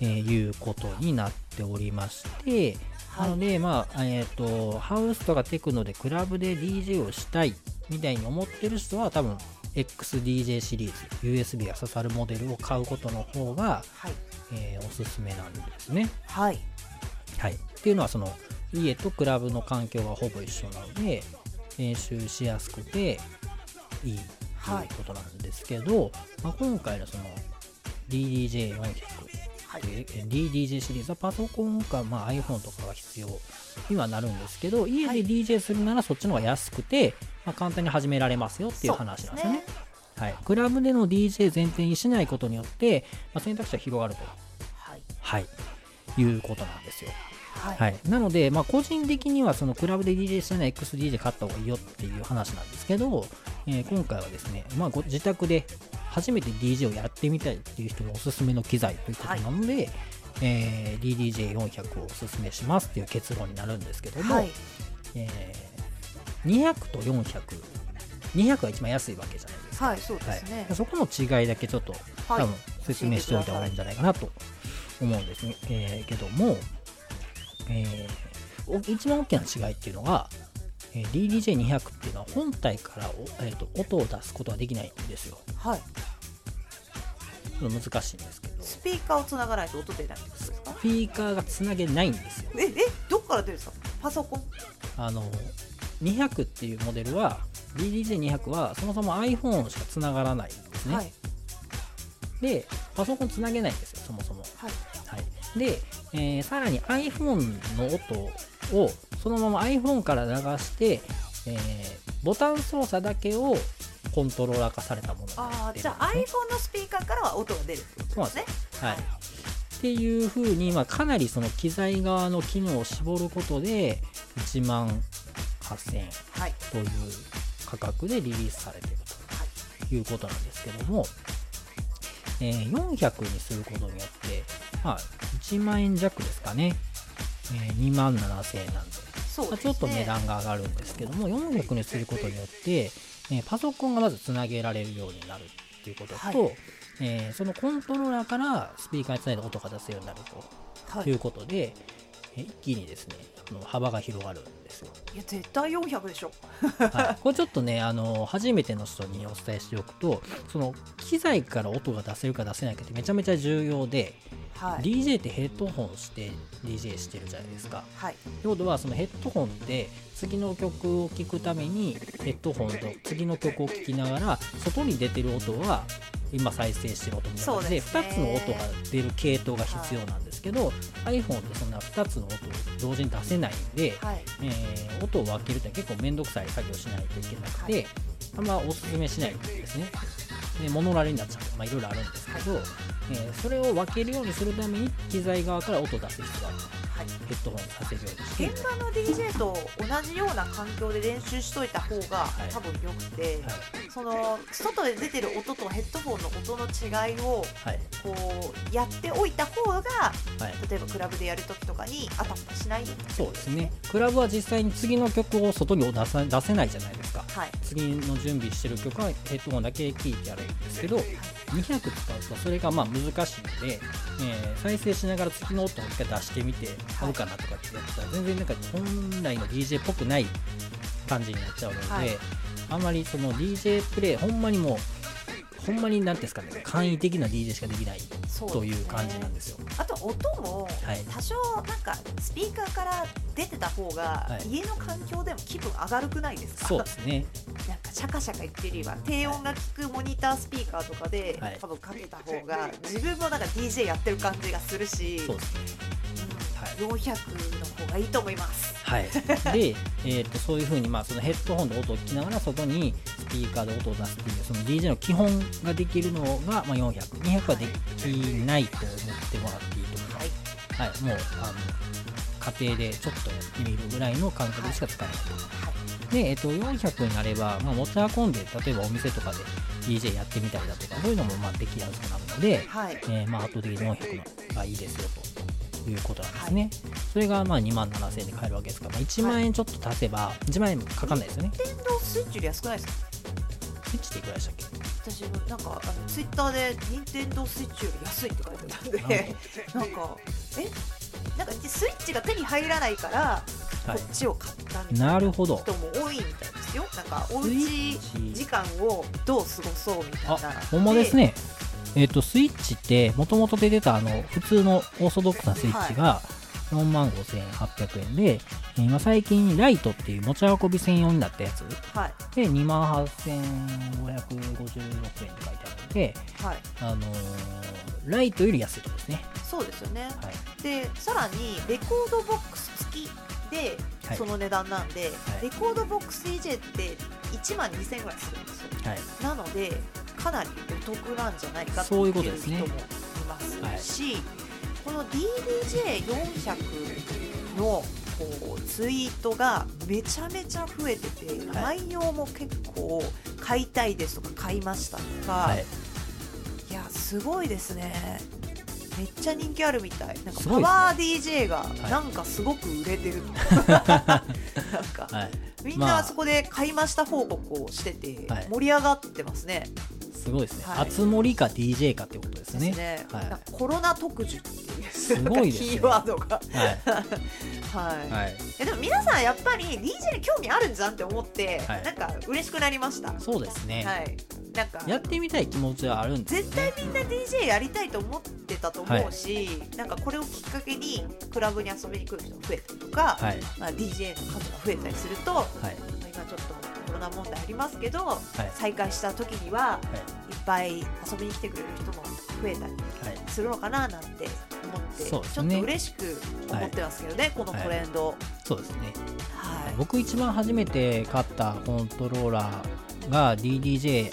えーいうことになっておりまして、はい。なので、まあ、えっ、と、ハウスとかテクノでクラブで DJ をしたいみたいに思ってる人は、多分、XDJ シリーズ、USB が刺さるモデルを買うことの方が、はい。えーおすすめなんですね。はい。はい。っていうのは、その、家とクラブの環境がほぼ一緒なので練習しやすくていいということなんですけど、まあ、今回のその DDJ400 はい。DDJ シリーズはパソコンか、まあ、iPhone とかが必要にはなるんですけど家ではい。DJ するならそっちの方が安くて、まあ、簡単に始められますよっていう話なんですよね。はい、クラブでの DJ 前提にしないことによって、まあ、選択肢は広がると、はい。はい、いうことなんですよ。はい。はい、なので、まあ、個人的にはそのクラブで DJ してない XDJ 買った方がいいよっていう話なんですけど、えー今回はですね、まあ、ご自宅で初めて DJ をやってみたいっていう人におすすめの機材ということなので、えー DDJ400 をおすすめしますっていう結論になるんですけども、はい。えー200と400、200が一番安いわけじゃないですか。はいそうですね。はい、そこの違いだけちょっと多はい。分説明しておいた方がいいんじゃないかなと思うんですね、えーけども、えーお一番大きな違いっていうのが、えー DDJ200 っていうのは本体からお、えーと音を出すことができないんですよ。はい。ちょっと難しいんですけど。スピーカーをつながないと音出ないってことですか？スピーカーがつなげないんですよ。ええどっから出るんですか？パソコン？あの200っていうモデルは DDJ200 はそもそも iPhone しかつながらないんですね、はい。でパソコンつなげないんですよそもそも。はいはい、で、えーさらに iPhone の音をそのまま iPhone から流して、えーボタン操作だけをコントローラー化されたものになあってるあじゃあ iPhone のスピーカーからは音が出るってことですね。はい、っていうふうに、まあ、かなりその機材側の機能を絞ることで1万8000円はい。という価格でリリースされているということなんですけども、えー400にすることによって、まあ、1万円弱ですかね、え2万7000円なんで、まちょっと値段が上がるんですけども、400にすることによって、えーパソコンがまずつなげられるようになるっていうことと、はい。えーそのコントローラーからスピーカーにつないで音が出せるようになるはい。ということで、えー一気にですね、幅が広がるんですよ。いや絶対400でしょ。はい、これちょっとねあの初めての人にお伝えしておくとその機材から音が出せるか出せないかってめちゃめちゃ重要で、はい。DJ ってヘッドホンして DJ してるじゃないですか。はい。ってことはそのヘッドホンって次の曲を聴くためにヘッドホンと次の曲を聴きながら外に出てる音は今再生してる音になるのでですね。2つの音が出る系統が必要なんですけど、iPhone ってそんな2つの音を同時に出せないんで、はい。えー音を分けるって結構面倒くさい作業しないといけなくて、あんまおすすめしないんですね。でモノラルになっちゃうまあいろいろあるんですけど、えーそれを分けるようにするために機材側から音を出す必要があるはい。ヘッドホンさせるようにして。現場の DJ と同じような環境で練習しといた方がい。多分よくて、はい。その外で出てる音とヘッドホンの音の違いをはい。こうやっておいた方がはい。例えばクラブでやるときとかにあたふたしないそうですね。クラブは実際に次の曲を外に出さ出せないじゃないですか。はい。次の準備してる曲はヘッドホンだけ聴いてやるんですけど200使うとそれがまあ難しいので、えー再生しながら次の音を一回出してみて合うかなとかってやったら全然なんか本来の DJ っぽくない感じになっちゃうので、はい。あんまりその DJ プレイほんまにもうほんまになんていうんですかね簡易的な DJ しかできないという感じなんですよ。あと音もはい。多少なんかスピーカーから出てた方がはい。家の環境でも気分上がるくないですか、そうですね。なんかシャカシャカ言ってるよりは低音が効くモニタースピーカーとかで、はい。多分かけた方が自分もなんか DJ やってる感じがするし、そうですね。うん400の方がいいと思います。はい、で、えー、とそういうふうに、まあ、そのヘッドホンで音を聞きながら外にスピーカーで音を出すっていうその DJ の基本ができるのが、まあ、400200はできないと思ってもらっていいと思います、はい。はい。もうあの家庭でちょっとやってみるぐらいの感覚でしか使えないと、で、えー、と400になれば、まあ、持ち運んで例えばお店とかで DJ やってみたりだとかそういうのもまあできやすくなるので、はい、えーまあ、圧倒的に400のがいいですよとい。うことなんですね。それがまあ2万7000円で買えるわけですから、まあ、1万円ちょっと足せば、1万円かかんないですよね。電動スイッチより安くないですか？スイッチっていくらでしたっけ？私なんかあのツイッターで任天堂スイッチより安いって書いてたんでなんかえ？なんかスイッチが手に入らないから、はい。こっちを買ったみたいな。人も多いみたいですよ。なんかおうち時間をどう過ごそうみたあいな、ほんまですね。えっ、と、スイッチって、もともとで出た、あの、普通のオーソドックスなスイッチが、4万5800円で、えー今最近ライトっていう持ち運び専用になったやつ。はい。で2万8556円って書いてあるので、はい。あのーライトより安いとこですね。そうですよね。はい。でさらにレコードボックス付きではい。その値段なんで、はい。レコードボックス DJ って1万2000円ぐらいするんですよ。はい。なのでかなりお得なんじゃないかってそういいううことですね。人もいますし、この DDJ400 のこうツイートがめちゃめちゃ増えてて、は内容も結構買いたいですとか買いましたとか、はい。いやすごいですねめっちゃ人気あるみたいなんかパワー DJ がいなんかすごく売れてる、なんかはい。みんまあなそこで買いました報告をしててはい盛り上がってますね。すごいですね。はいあつ森か DJ かってことですね。ね。はいコロナ特需ってすごいですねキーワードが。はい。はい。はい。えでも皆さんやっぱり DJ に興味あるんじゃんって思って、はいなんか嬉しくなりました？そうですね。はい。なんかやってみたい気持ちはあるんですよ絶ね。対みんな DJ やりたいと思ってたと思うし、なんかこれをきっかけにクラブに遊びに来る人が増えたりとか、はい。まあ、DJ の数が増えたりすると、まはい。あ今ちょっとコロナ問題ありますけど、はい。再開した時にははい。いっぱい遊びに来てくれる人も増えたりはい。するのかななんて思って、そうですねちょっと嬉しく思ってますけどね、このトレンド。そうですね。はい。僕一番初めて買ったコントローラーが DDJ、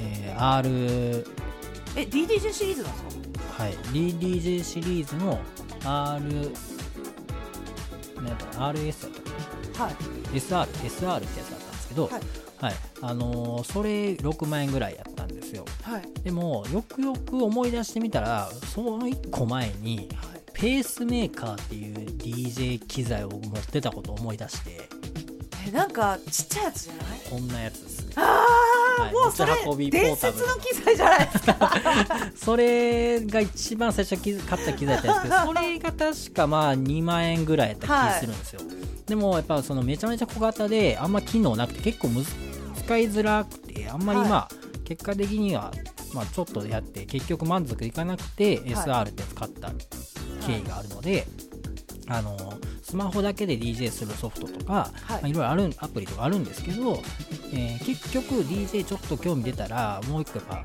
えー R、え DDJ シリーズなんですか？はい DDJ シリーズの R なんだ RS だったかはい。な SR SR ってやつけど、はい。はい。あのーそれ6万円ぐらいやったんですよ。はい。でもよくよく思い出してみたらその1個前にペースメーカーっていう DJ 機材を持ってたことを思い出して。えなんかちっちゃいやつじゃない？こんなやつですね。ああ、はい。もうそれ伝説の機材じゃないですか。それが一番最初に買った機材だったんですけど それが確かまあ2万円ぐらいやった気するんですよ、でもやっぱそのめちゃめちゃ小型であんま機能なくて結構むず使いづらくてあんまりまあ、結果的にはまあちょっとやって結局満足いかなくて SR って使った経緯があるので、あのスマホだけで DJ するソフトとか、はい。まあ、いろいろあるアプリとかあるんですけど、えー結局 DJ ちょっと興味出たらもう一個やっぱ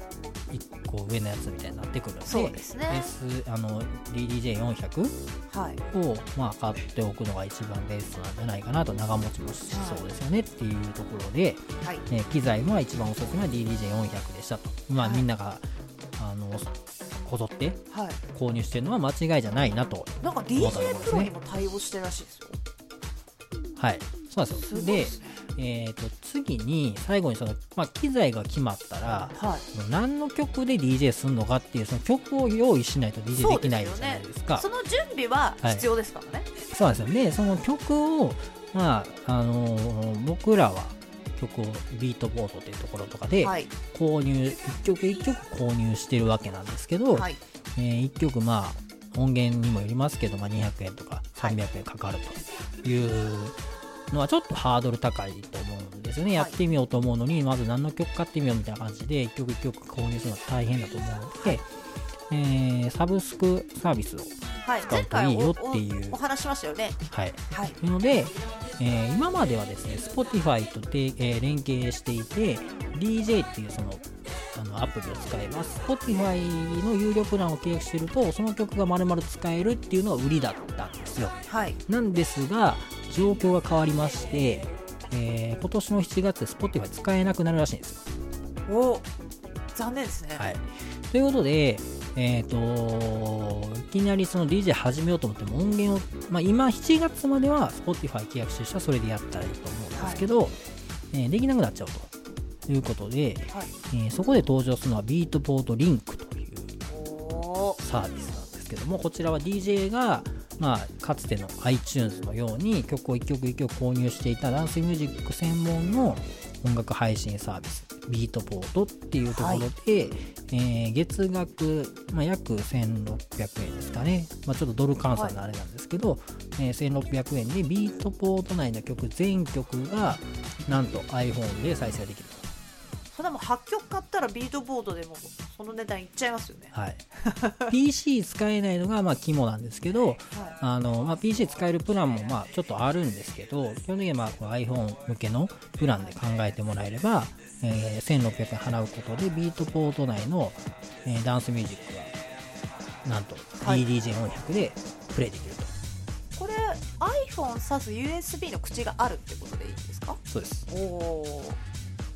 一個上のやつみたいになってくるのでそうですね S あの DDJ400 はい。を、まあ、買っておくのが一番ベストなんじゃないかなと長持ちもしそうですよねっていうところで、はい。えー機材は一番おすすめは DDJ400 でしたと、まあ、はいみんながあのこぞってはい。購入してるのは間違いじゃないなとなんか DJ プロにも対応してるらしいですよ。はいそうなんですよでね。えー、と次に最後にその、まあ、機材が決まったらはい。何の曲で DJ するのかっていうその曲を用意しないと DJ できないじゃないですかその準備は必要ですか？らね。そうなんですよねその曲をまああのー僕らは曲をビートボードというところとかではい。購入一曲一曲購入してるわけなんですけど、はい。え1曲まあ音源にもよりますけど、まあ、200円とかはい300円かかるというのはちょっとハードル高いと思うんですよね、はいやってみようと思うのにまず何の曲買ってみようみたいな感じで1曲1曲購入するのは大変だと思うので、えーサブスクサービスをはい。使うといいよっていうおお話ししましたよね。はいはい。というので、えー今まではですね Spotify とて、えー連携していて DJ っていうそのあのアプリを使えば Spotify の有料プランを契約してるとその曲が丸々使えるっていうのが売りだったんですよはい。なんですが状況が変わりまして、えー今年の7月で Spotify 使えなくなるらしいんですよ。お残念ですね。はい、ということで、えー、といきなりその DJ 始めようと思っても音源を、まあ、今7月までは Spotify 契約してる人はそれでやったらいいと思うんですけど、えーできなくなっちゃうと。いうことで、はい。えーそこで登場するのはビートポートリンクというおサービスなんですけどもこちらは DJ が、まあ、かつての iTunes のように曲を1曲1曲購入していたダンスミュージック専門の音楽配信サービスビートポートっていうところで、えー月額、まあ、約1600円ですかね、まあ、ちょっとドル換算のあれなんですけど、えー1600円でビートポート内の曲全曲がなんと iPhone で再生できるそれでも8曲買ったらビートボードでもその値段いっちゃいますよね。はい。PC 使えないのがまあ肝なんですけどはい。あの、まあ、PC 使えるプランもまあちょっとあるんですけど基本的にはまあこの iPhone 向けのプランで考えてもらえれば、えー1600円払うことでビートポート内の、えーダンスミュージックがなんとはい。DDJ400 でプレイできると、これ iPhone 挿す USB の口があるってことでいいんですか？そうです。おお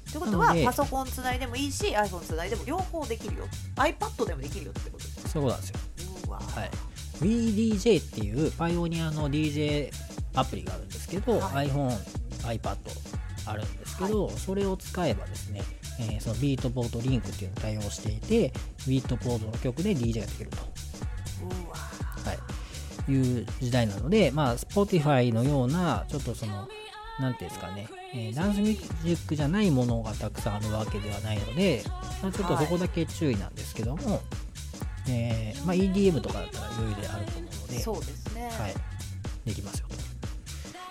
ってことはパソコンつないでもいいし iPhone つないでも両方できるよ。iPad でもできるよってことですかそういうことなんですよ。うわ。はい、WeDJ っていうパイオニアの DJ アプリがあるんですけど、は iPhone、iPad あるんですけど、それを使えばですね、えーそのビートポートリンクっていうのを対応していて、ビートポートの曲で DJ ができると、うわ。はい、いう時代なので、まあ、Spotify のような、ちょっとその、なんていうんですかね、えーダンスミュージックじゃないものがたくさんあるわけではないので、まあ、ちょっとそこだけ注意なんですけども、えーまあ、EDM とかだったら余裕であると思うので、そうですね、はい、できますよと。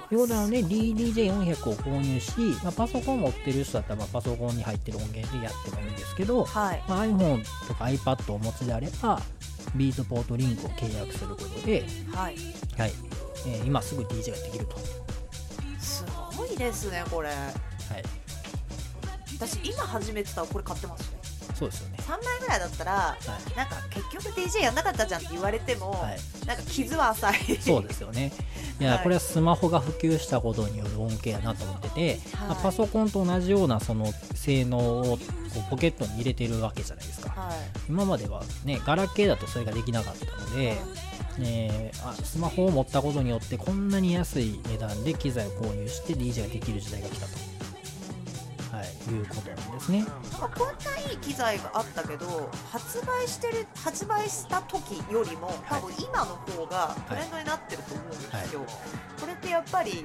ということなので DDJ400 を購入し、まあ、パソコン持ってる人だったらまあパソコンに入ってる音源でやってもいいんですけど、はい。まあ、iPhone とか iPad をお持ちであればビートポートリンクを契約することで、はい。はい。えー今すぐ DJ ができると。すごいですねこれ。はい、私今初めてたらこれ買ってますねそうですよね。3枚ぐらいだったらはい。なんか結局 DJ やんなかったじゃんって言われても、はい、なんか傷は浅い。そうですよね。いや、はい。これはスマホが普及したことによる恩恵やなと思ってて、まあはいパソコンと同じようなその性能をこうポケットに入れてるわけじゃないですか。はい。今まではねガラケーだとそれができなかったので、えーあスマホを持ったことによってこんなに安い値段で機材を購入して DJ ができる時代が来たと、はい、いうことなんですね。なんかこんないい機材があったけど発売してる発売した時よりも多分今の方がトレンドになってると思うんですよ、これってやっぱり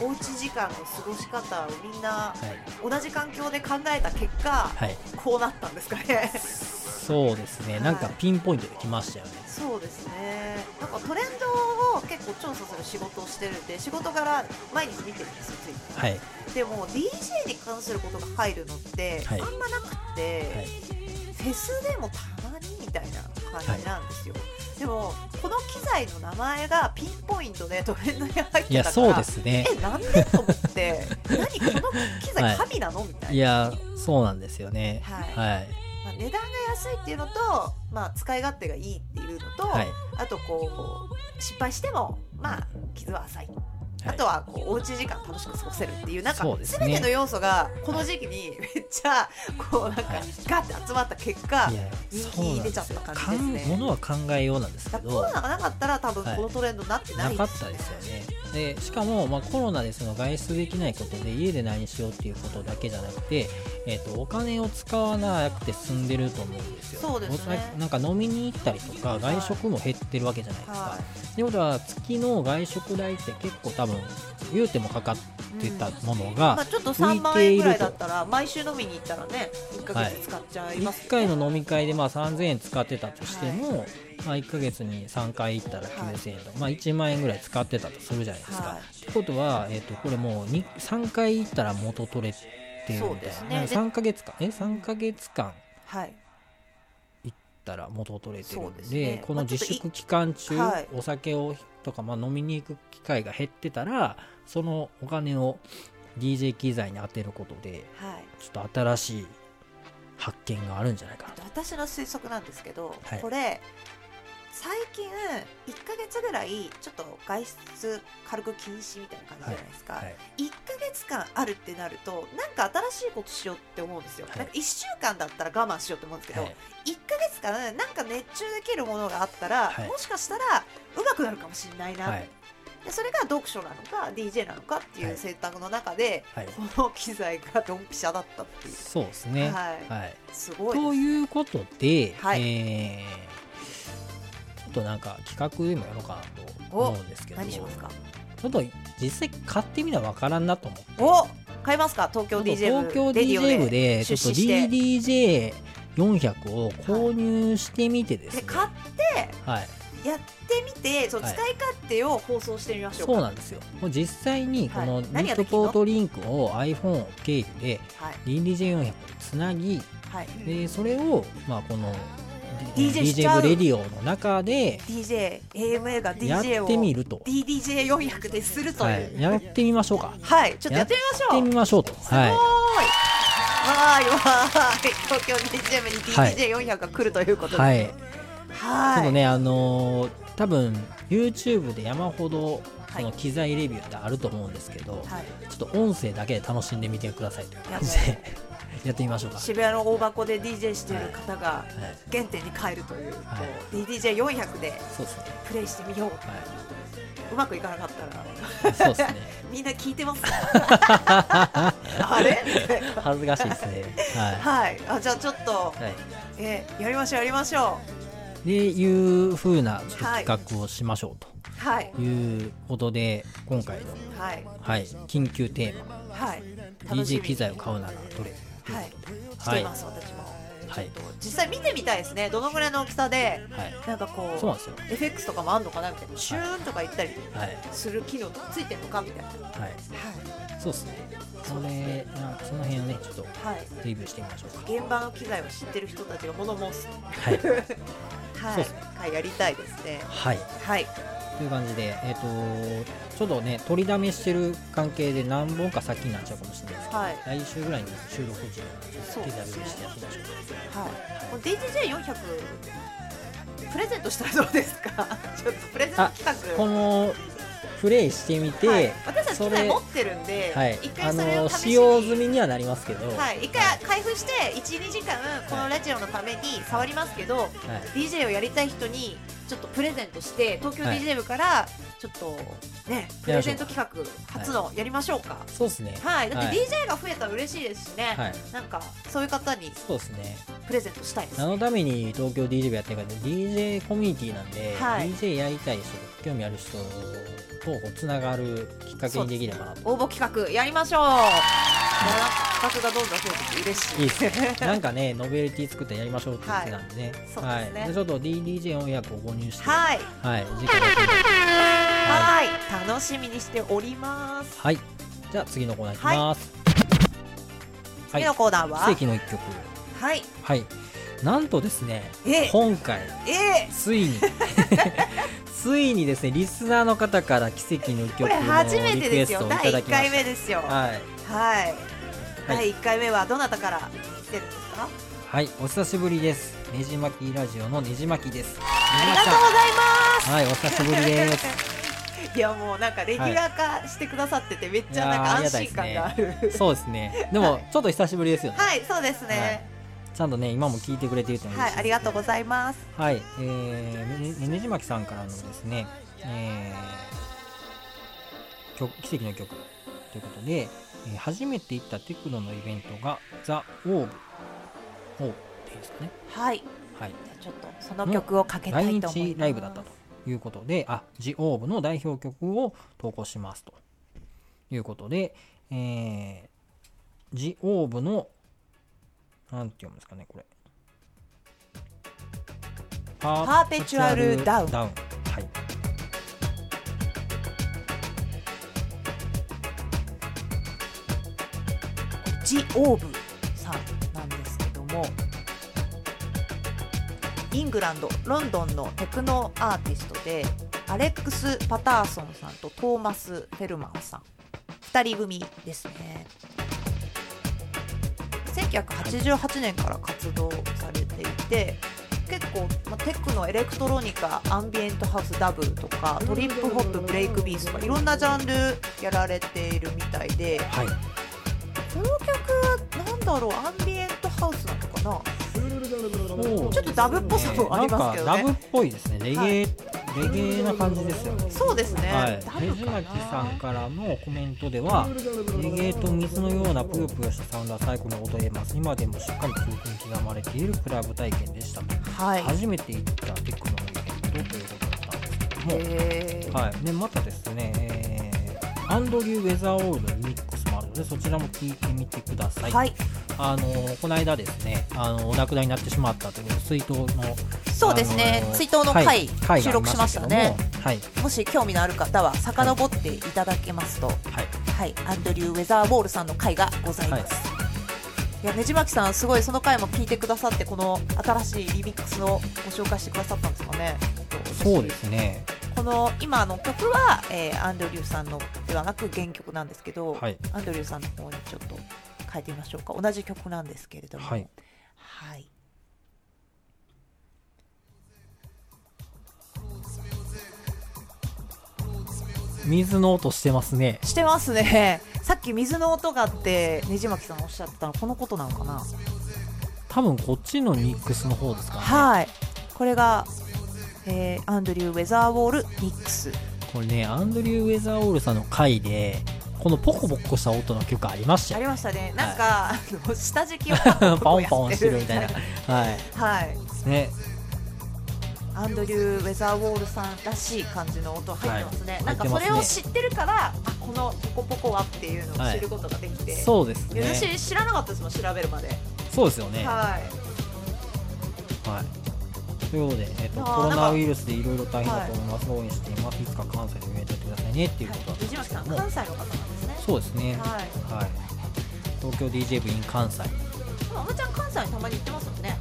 おうち時間の過ごし方をみんなはい。同じ環境で考えた結果、はい、こうなったんですかね。そうですね、なんかピンポイントで来ましたよね。そうですね。なんかトレンドを結構調査する仕事をしてるんで仕事から毎日見てるんですよついてはい、でも DJ に関することが入るのってあはい。んまなくって、はい、フェスでもたまにみたいな感じなんですよ、でもこの機材の名前がピンポイントでトレンドに入ってたからいや、そうですね。えなんでと思って 何この機材神なの？みたいな、いや、そうなんですよね。はい。はい、まあ、値段が安いっていうのと、まあ、使い勝手がいいっていうのと、はい、あとこう失敗してもまあ傷は浅い。はいあとはこうおうち時間楽しく過ごせるっていうなんかすての要素がこの時期にめっちゃこうなんかはいガッて集まった結果人気出ちゃった感じですね。ものは考えようなんですけどコロナがなかったら多分はい。このトレンドになってなないかですったですよね。でしかも、まあ、コロナでその外出できないことで家で何しようっていうことだけじゃなくて、えー、とお金を使わなくて済んでると思うんですよ。そうですね。おなんか飲みに行ったりとか外食も減ってるわけじゃないですか、はってことは月の外食代って結構多分言うてもかかってたものが、まあ、ちょっと3万円ぐらいだったら毎週飲みに行ったらね1ヶ月使っちゃいます1回の飲み会でまあ3000円使ってたとしても、まあ、1ヶ月に3回行ったら9000円と、まあ、1万円ぐらい使ってたとするじゃないですか。はい。ってことは、えー、とこれもうに3回行ったら元取れてるみそうたいな、ですね。で3ヶ月間？え？3ヶ月間はい。行ったら元取れてるそんでね。この自粛期間中、はい。お酒をとか、まあ、飲みに行く機会が減ってたらそのお金を DJ 機材に当てることではいちょっと新しい発見があるんじゃないかなと。私の推測なんですけど、はいこれ最近1ヶ月ぐらいちょっと外出軽く禁止みたいな感じじゃないですか、はい。1ヶ月間あるってなるとなんか新しいことしようって思うんですよ、はい。なんか1週間だったら我慢しようって思うんですけど、はい。1ヶ月間なんか熱中できるものがあったら、はい。もしかしたら上手くなるかもしれないな、はい。でそれが読書なのか DJ なのかっていはい。う選択の中で、はい。この機材がドンピシャだったっていう。そうですね。はい。はい。すごいということで、はい。えーちょっとなんか企画でもやろうかなと思うんですけど、何しますか？ちょっと実際買ってみなわからんなと思って、お買いますか？東京 DJ 部東京 DJ 部でちょっと出資して DDJ400 を購入してみてですね、で買って？はい、やってみてそのはい。使い勝手を放送してみましょうか。そうなんですよ。もう実際にこのはい。ミッドポートリンクを iPhone 経由ではい DDJ400 につなぎはいでそれをまあこの？DJ しちゃう。DJ ブレディオの中で DJ AMA がや DJ をってみると、DDJ400 でするとはいう。い、やってみましょうか。はい、ちょっとやってみましょう。やってみましょう。とすごーい、はい。わーいわーい。東京 DJM に DJ400 が来るということで、はい。はい。ちょっとねあのー多分 YouTube で山ほどはい。その機材レビューってあると思うんですけど、はい、ちょっと音声だけで楽しんでみてくださいという感じでやってみましょうか。渋谷の大箱で DJ している方がはい。原点に帰るという、はい。こう DDJ400 でプレイしてみよう。はうまくいかなかったら。いそうですね。みんな聞いてます あれ？恥ずかしいですね。ははい。あじゃあちょっと、い、はい。えーやりましょうやりましょでいう風なちょっと企画をしましょううはい。ということで、今回の、はい。はい、緊急テーマ。はい。DJ み。機材を買うならどれ？はい。はい。してます、私もはい実際見てみたいですね。どのぐらいの大きさではい。なんかこうそうなんですよ。FX とかもあんのかなみたいな。シューンとか言ったりはいする機能とかついてんのかみたいな。はい。はそうですね。それその辺をねちょっとい、はい、レビューしてみましょうか。現場の機材を知ってる人たちが物申すはい。はい。ね。はいやりたいですね。はい。はいという感じでえっ、とちょっとね取りだめしてる関係で何本か先になっちゃうかもしれないですけど、はい。来週ぐらいに収録時を用意してやってみましょう。はい。この DJJ400 プレゼントしたらどうですか？ちょっとプレゼント企画。このプレイしてみて、はい、私たち機材持ってるんで、はい。一、あ回それを使用済みにはなりますけど、はい、一回開封して12時間このラジオのために触りますけど、はい。DJ をやりたい人にちょっとプレゼントして東京はい DJ 部からちょっとねプレゼント企画初のやりましょうか。そうですね。はい、だってはい。DJ が増えたら嬉しいですしね、はい。なんかそういう方にそうですね。プレゼントしたいです何のために東京 DJ 部やってるかって DJ コミュニティなんで、はい。DJ やりたい人興味ある人とこうつながるきっかけにできればなと。応募企画やりましょう。企画がどんどん増えてて嬉しいいいですね。なんかねノベルティ作ってやりましょうって言ってたんでね、そうですね。はい、ちょっと DDJ400 を購入してはい。はい。次回。はい。楽しみにしております。はい。じゃあ次のコーナーいきます、次のコーナーは？世紀の一曲。はい。はいなんとですねえ。え今回え。ついに ついにですねリスナーの方から奇跡の曲のリクエストをいですよ第1ただきました。回目ですよ。はい。はい。第1回目はどなたから来てるんですか？はいお久しぶりです。ねじまきラジオのねじまきです。ねありがとうございます。はいお久しぶりです。いやもうなんかレギュラー化してくださっててめっちゃなんか安心感がある。そうですね。でもちょっと久しぶりですよね。はいそうですねちゃんとね今も聞いてくれてるっていうのははいありがとうございます。はい、えー、ねねじまきさんからのですね、えー、曲奇跡の曲ということで、えー初めて行ったテクノのイベントがザ・オーブオーですかね。はい。はい。じゃあちょっとその曲をかけた来いと思います。日ライブだったということであジ・オーブの代表曲を投稿しますということで、えー、ジ・オーブのなんて読むんですかねこれ。パーペチュアルダウンダウンはい。ジ・オーブさんなんですけどもイングランドロンドンのテクノアーティストでアレックス・パターソンさんとトーマス・フェルマンさん。2人組ですね1988年から活動されていて結構、まあ、テクノエレクトロニカアンビエントハウスダブとかトリップホップブレイクビーツとかいろんなジャンルやられているみたいではい。この曲はなんだろうアンビエントハウスなのかな？ちょっとダブっぽさもありますけどね。なんかダブっぽいですね。レゲエ、レゲエな感じですよね。そうですね、はい。ダ、ブねじまきさんからのコメントではレゲエと水のようなぷよぷよしたサウンドは最高に踊れます。今でもしっかり記憶に刻まれているクラブ体験でしたと、はい。初めて行ったテクノのイベントということだったんですけども、はい、でまたですね、えーアンドリュー・ウェザーオールのリミックのでそちらも聞いてみてください、はい。あのこの間ですねあのお亡くなりになってしまったという追悼のそうですね、追悼のはい回、回が収録しましたね。はい。もし興味のある方は遡っていただけますと、はい。はい、アンドリュー・ウェザーウォールさんの回がございます、い、やねじまきさんすごいその回も聞いてくださってこの新しいリミックスをご紹介してくださったんですかね。そうですねこの今の曲は、えーアンドリューさんのではなく原曲なんですけど、はい。アンドリューさんの方にちょっと変えてみましょうか。同じ曲なんですけれども。はい。はい。水の音してますね。してますね。さっき水の音があってねじまきさんおっしゃってたのこのことなのかな。多分こっちのミックスの方ですかね。はい。これが、えーアンドリュー・ウェザーウォールミックスこれねアンドリュー・ウェザーオールさんの回でこのポコポコした音の曲ありましたよ。ありましたね。なんか、あの下敷きをパ パンパンしてるみたいな。はいはいねアンドリュー・ウェザーウォールさんらしい感じの音入ってますね、はい。なんかそれを知ってるからあこのポコポコはっていうのを知ることができて、そうですね。私知らなかったですもん調べるまで、そうですよね。はい。はい。ということで、えっとコロナウイルスでいろいろ大変だと思います、応援しています、いつか関西で見えてくださいねっていうことなんです藤巻さんけども、関西の方なんですね。そうですね、はい。はい、東京 DJ 部 in 関西、あまちゃん関西にたまに行ってますもんね。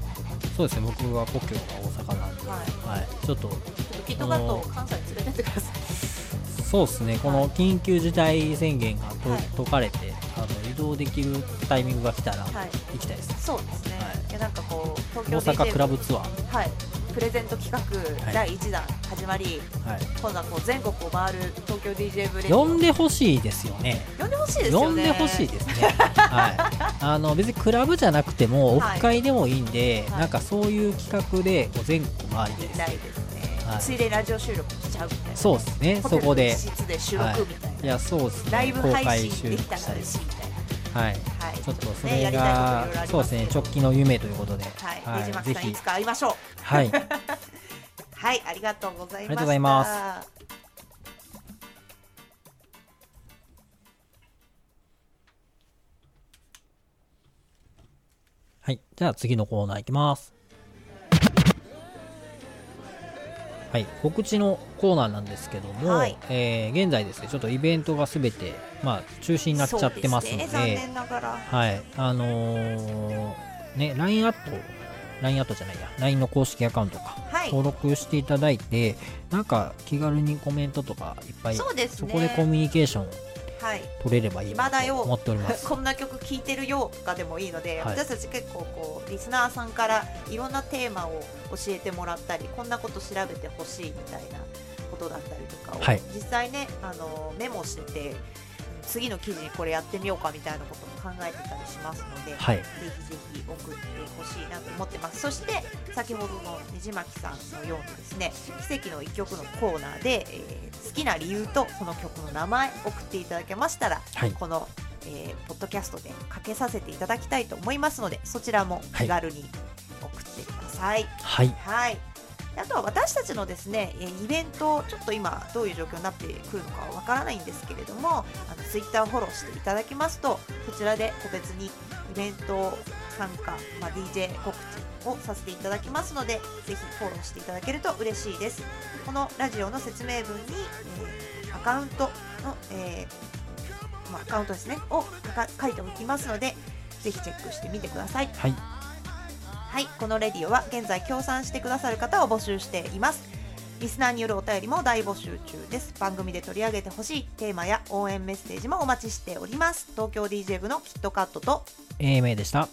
そうですね、僕は故郷が大阪なんで、はい。はい、ちょっと、ちょっとキットカットを関西に連れてってください。そうですね、この緊急事態宣言がと、はい。解かれてあの、移動できるタイミングが来たら、はい。行きたいです。そうですね、はい。い、やなんかこう東京大阪クラブツアー、はいプレゼント企画、はい。第1弾始まりはい、今度はこう全国を回る東京 DJ ブレイド呼んでほしいですよね。呼んでほしいですよね。呼んでほしいですね。はい。あの別にクラブじゃなくてもオフ会でもいいんで、はい。なんかそういう企画でこう全国回りたいです。ないですね、はい。ついでにラジオ収録しちゃうみたいな。そうですね。そこで。一、室で収録みたいな、い。やそうですね。ライブ配公開収信できたら嬉しいみたいはい。な、はい、ちょっとそねれがありますけど。そうですね。直近の夢ということで、はい、ねじまぜひいつか会いましょうはい。はいありがとうございましたありがとうございますはい。じゃあ次のコーナーいきます。はい。告知のコーナーなんですけども、はいえー現在ですね、ちょっとイベントがすべて、まあ、中止になっちゃってますので、ねはい。あのーね、LINE アット、LINE アットじゃないや、LINE の公式アカウントか、はい。登録していただいて、なんか気軽にコメントとかいっぱい、そうですね。こでコミュニケーションはい。取れればいいな今だよと思っております。こんな曲聴いてるよとかでもいいので、はい。私たち結構こうリスナーさんからいろんなテーマを教えてもらったりこんなこと調べてほしいみたいなことだったりとかを、はい。実際ねあのメモしてて次の記事にこれやってみようかみたいなことも考えてたりしますので、はいぜひぜひ送ってほしいなと思ってますそして先ほどのねじまきさんのようにですね奇跡の一曲のコーナーで、えー好きな理由とその曲の名前送っていただけましたらはい。この、えーポッドキャストでかけさせていただきたいと思いますのでそちらも気軽に送ってください。はい。はいであとは私たちのですねイベントちょっと今どういう状況になってくるのかはわからないんですけれどもあのツイッターをフォローしていただきますとそちらで個別にイベント参加、まあ、DJ 告知をさせていただきますのでぜひフォローしていただけると嬉しいですこのラジオの説明文に、えーアカウントの、えーまあ、アカウントですねを書か書いておきますのでぜひチェックしてみてくださいはい。はい、このレディオは現在協賛してくださる方を募集しています。リスナーによるお便りも大募集中です。番組で取り上げてほしいテーマや応援メッセージもお待ちしております。東京 DJ 部のキットカットと AMA でした。